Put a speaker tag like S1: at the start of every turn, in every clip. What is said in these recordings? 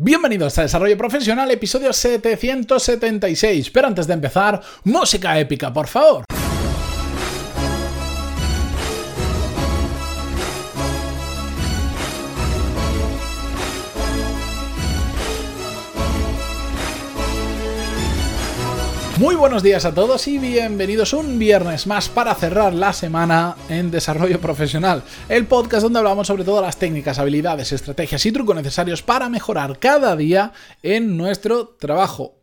S1: Bienvenidos a Desarrollo Profesional, episodio 776. Pero antes de empezar, música épica, por favor. Muy buenos días a todos y bienvenidos un viernes más para cerrar la semana en Desarrollo Profesional, el podcast donde hablamos sobre todas las técnicas, habilidades, estrategias y trucos necesarios para mejorar cada día en nuestro trabajo.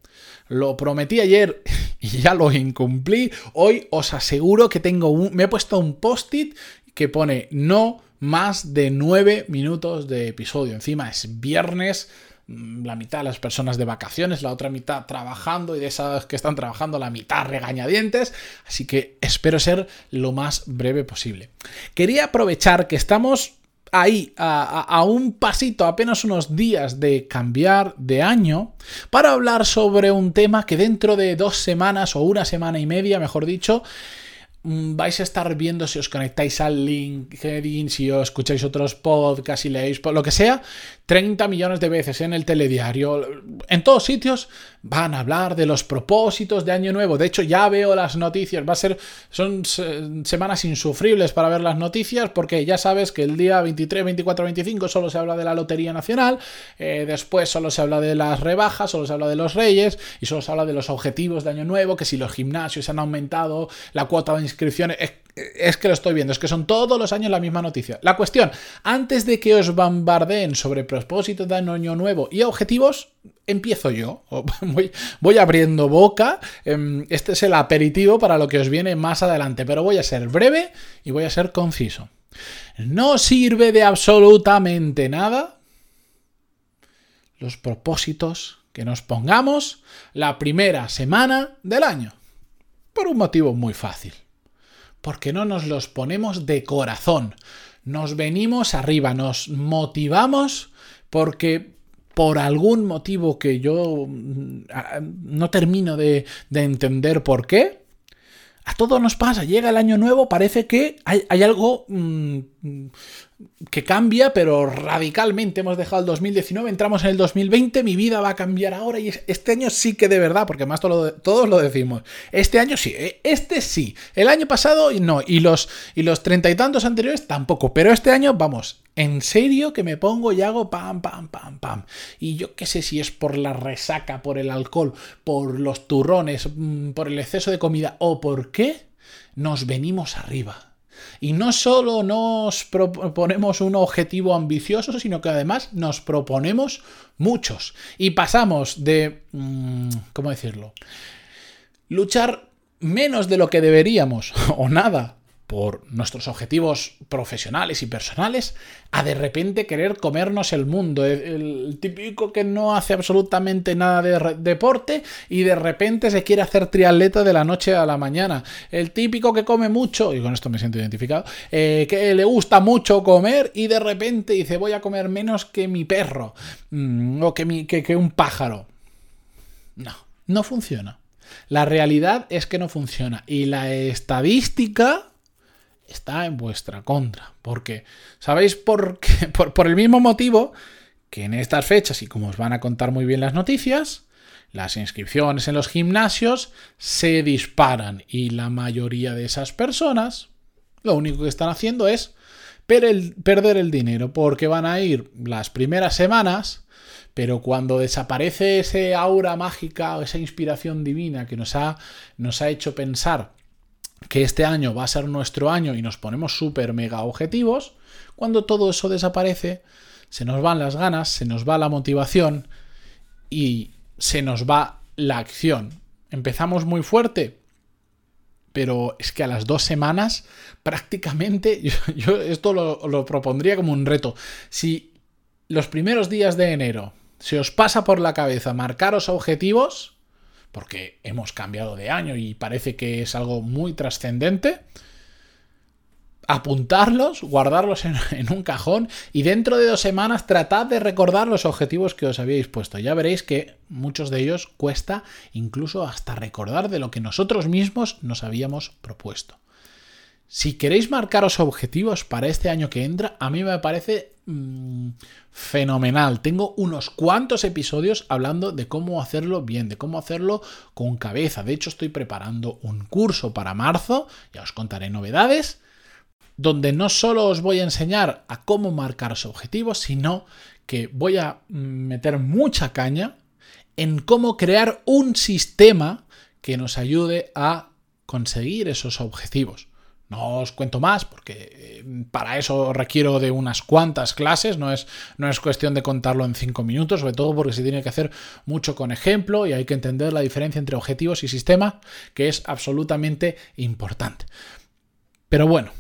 S1: Lo prometí ayer y ya lo incumplí. Hoy os aseguro que tengo un, me he puesto un post-it que pone no más de 9 minutos de episodio. Encima es viernes la mitad de las personas de vacaciones, la otra mitad trabajando y de esas que están trabajando la mitad regañadientes, así que espero ser lo más breve posible. Quería aprovechar que estamos ahí a, un pasito, apenas unos días de cambiar de año, para hablar sobre un tema que dentro de dos semanas o una semana y media, mejor dicho, Mm, vais a estar viendo si os conectáis al LinkedIn, si os escucháis otros podcasts, y leéis lo que sea, 30 millones de veces en el telediario, en todos sitios van a hablar de los propósitos de Año Nuevo. De hecho, ya veo las noticias, va a ser son semanas insufribles para ver las noticias porque ya sabes que el día 23, 24, 25 solo se habla de la Lotería Nacional, eh, después solo se habla de las rebajas, solo se habla de los Reyes y solo se habla de los objetivos de Año Nuevo, que si los gimnasios han aumentado la cuota de inscripciones. Es, que lo estoy viendo, es que son todos los años la misma noticia. La cuestión, antes de que os bombardeen sobre propósitos de año nuevo y objetivos, empiezo yo. Voy, voy, abriendo boca. Em, este es el aperitivo para lo que os viene más adelante, pero voy a ser breve y voy a ser conciso. No sirve de absolutamente nada los propósitos que nos pongamos la primera semana del año. Por un motivo muy fácil porque no nos los ponemos de corazón. Nos venimos arriba, nos motivamos porque por algún motivo que yo mm, no termino de, entender por qué, a todos nos pasa, llega el año nuevo, parece que hay, algo mm, que cambia, pero radicalmente. Hemos dejado el 2019, entramos en el 2020, mi vida va a cambiar ahora y este año sí que de verdad, porque más todos lo decimos. Este año sí, eh, este sí. El año pasado no, y los y los treinta y tantos anteriores tampoco, pero este año vamos, en serio que me pongo y hago pam, pam, pam, pam. Y yo qué sé si es por la resaca, por el alcohol, por los turrones, mm, por el exceso de comida o por qué nos venimos arriba. Y no solo nos proponemos un objetivo ambicioso, sino que además nos proponemos muchos. Y pasamos de... Mm, ¿Cómo decirlo? Luchar menos de lo que deberíamos, o nada, por nuestros objetivos profesionales y personales a de repente querer comernos el mundo. El, típico que no hace absolutamente nada de deporte y de repente se quiere hacer triatleta de la noche a la mañana. El típico que come mucho, y con esto me siento identificado, eh, que le gusta mucho comer y de repente dice voy a comer menos que mi perro mm, o que, mi, que un pájaro. No, no funciona. La realidad es que no funciona. Y la estadística está en vuestra contra. Porque, ¿sabéis por qué? Por, el mismo motivo que en estas fechas, y como os van a contar muy bien las noticias, las inscripciones en los gimnasios se disparan y la mayoría de esas personas lo único que están haciendo es perder el dinero porque van a ir las primeras semanas, pero cuando desaparece ese aura mágica o esa inspiración divina que nos ha, nos ha hecho pensar que este año va a ser nuestro año y nos ponemos súper mega objetivos, cuando todo eso desaparece, se nos van las ganas, se nos va la motivación y se nos va la acción. Empezamos muy fuerte, pero es que a las dos semanas prácticamente, yo, esto lo, propondría como un reto. Si los primeros días de enero se os pasa por la cabeza marcaros objetivos, porque hemos cambiado de año y parece que es algo muy trascendente, apuntarlos, guardarlos en, un cajón y dentro de dos semanas tratad de recordar los objetivos que os habíais puesto. Ya veréis que muchos de ellos cuesta incluso hasta recordar de lo que nosotros mismos nos habíamos propuesto. Si queréis marcaros objetivos para este año que entra, a mí me parece mm, fenomenal. Tengo unos cuantos episodios hablando de cómo hacerlo bien, de cómo hacerlo con cabeza. De hecho, estoy preparando un curso para marzo, ya os contaré novedades, donde no solo os voy a enseñar a cómo marcar los objetivos, sino que voy a meter mucha caña en cómo crear un sistema que nos ayude a conseguir esos objetivos. No os cuento más porque eh, para eso requiero de unas cuantas clases, no es, no es cuestión de contarlo en cinco minutos, sobre todo porque se tiene que hacer mucho con ejemplo y hay que entender la diferencia entre objetivos y sistema, que es absolutamente importante. Pero bueno,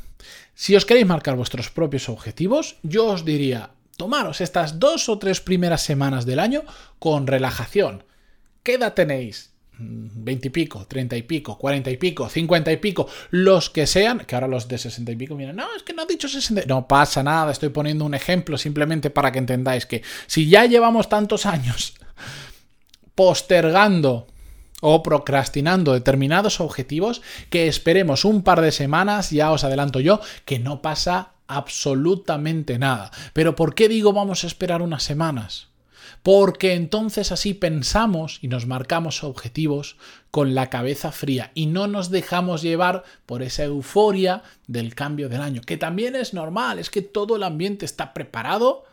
S1: si os queréis marcar vuestros propios objetivos, yo os diría, tomaros estas dos o tres primeras semanas del año con relajación. ¿Qué edad tenéis? 20 y pico, 30 y pico, 40 y pico, 50 y pico, los que sean, que ahora los de 60 y pico miren, no, es que no ha dicho 60, no pasa nada, estoy poniendo un ejemplo simplemente para que entendáis que si ya llevamos tantos años postergando o procrastinando determinados objetivos, que esperemos un par de semanas, ya os adelanto yo, que no pasa absolutamente nada. Pero ¿por qué digo vamos a esperar unas semanas? Porque entonces así pensamos y nos marcamos objetivos con la cabeza fría y no nos dejamos llevar por esa euforia del cambio del año, que también es normal, es que todo el ambiente está preparado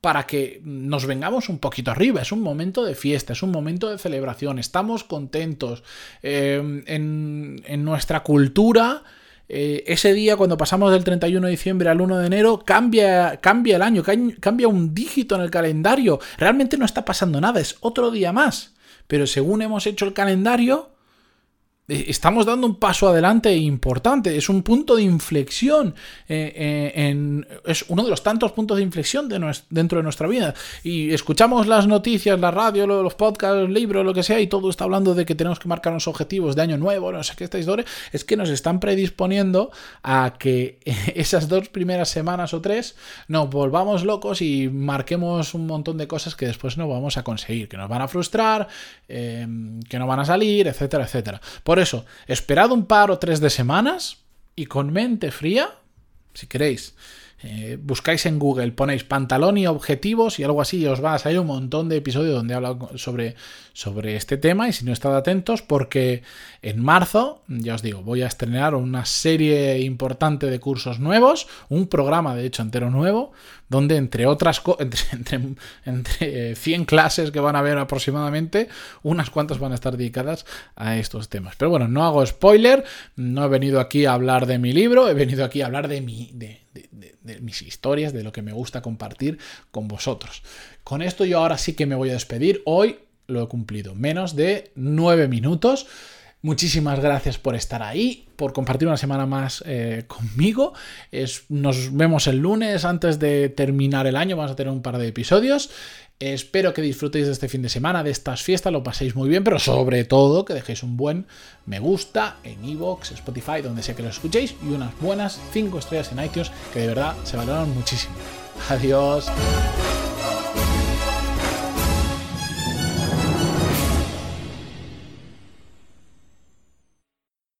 S1: para que nos vengamos un poquito arriba. Es un momento de fiesta, es un momento de celebración, estamos contentos. Eh, en, en nuestra cultura eh, ese día, cuando pasamos del 31 de diciembre al 1 de enero, cambia, cambia el año, cambia un dígito en el calendario. Realmente no está pasando nada, es otro día más. Pero según hemos hecho el calendario, estamos dando un paso adelante importante, es un punto de inflexión, eh, eh, es uno de los tantos puntos de inflexión dentro de nuestra vida. Y escuchamos las noticias, la radio, los podcasts, los libros, lo que sea, y todo está hablando de que tenemos que marcar unos objetivos de año nuevo, no sé qué esta historia, es que nos están predisponiendo a que esas dos primeras semanas o tres nos volvamos locos y marquemos un montón de cosas que después no vamos a conseguir, que nos van a frustrar, que no van a salir, etcétera, etcétera. Eso, esperad un par o tres de semanas y con mente fría, si queréis, eh, buscáis en Google, ponéis pantalón y objetivos y algo así, y os va a salir un montón de episodios donde he hablado sobre, sobre este tema. Y si no estad atentos, porque en marzo, ya os digo, voy a estrenar una serie importante de cursos nuevos, un programa de hecho entero nuevo, donde entre otras entre, entre, 100 clases que van a haber aproximadamente, unas cuantas van a estar dedicadas a estos temas. Pero bueno, no hago spoiler, no he venido aquí a hablar de mi libro, he venido aquí a hablar de mi. De, de, mis historias, de lo que me gusta compartir con vosotros. Con esto yo ahora sí que me voy a despedir. Hoy lo he cumplido. Menos de nueve minutos. Muchísimas gracias por estar ahí, por compartir una semana más eh, conmigo. nos vemos el lunes antes de terminar el año. Vamos a tener un par de episodios. Espero que disfrutéis de este fin de semana, de estas fiestas, lo paséis muy bien, pero sobre todo que dejéis un buen me gusta en Evox, Spotify, donde sea que lo escuchéis, y unas buenas 5 estrellas en iTunes, que de verdad se valoran muchísimo. Adiós.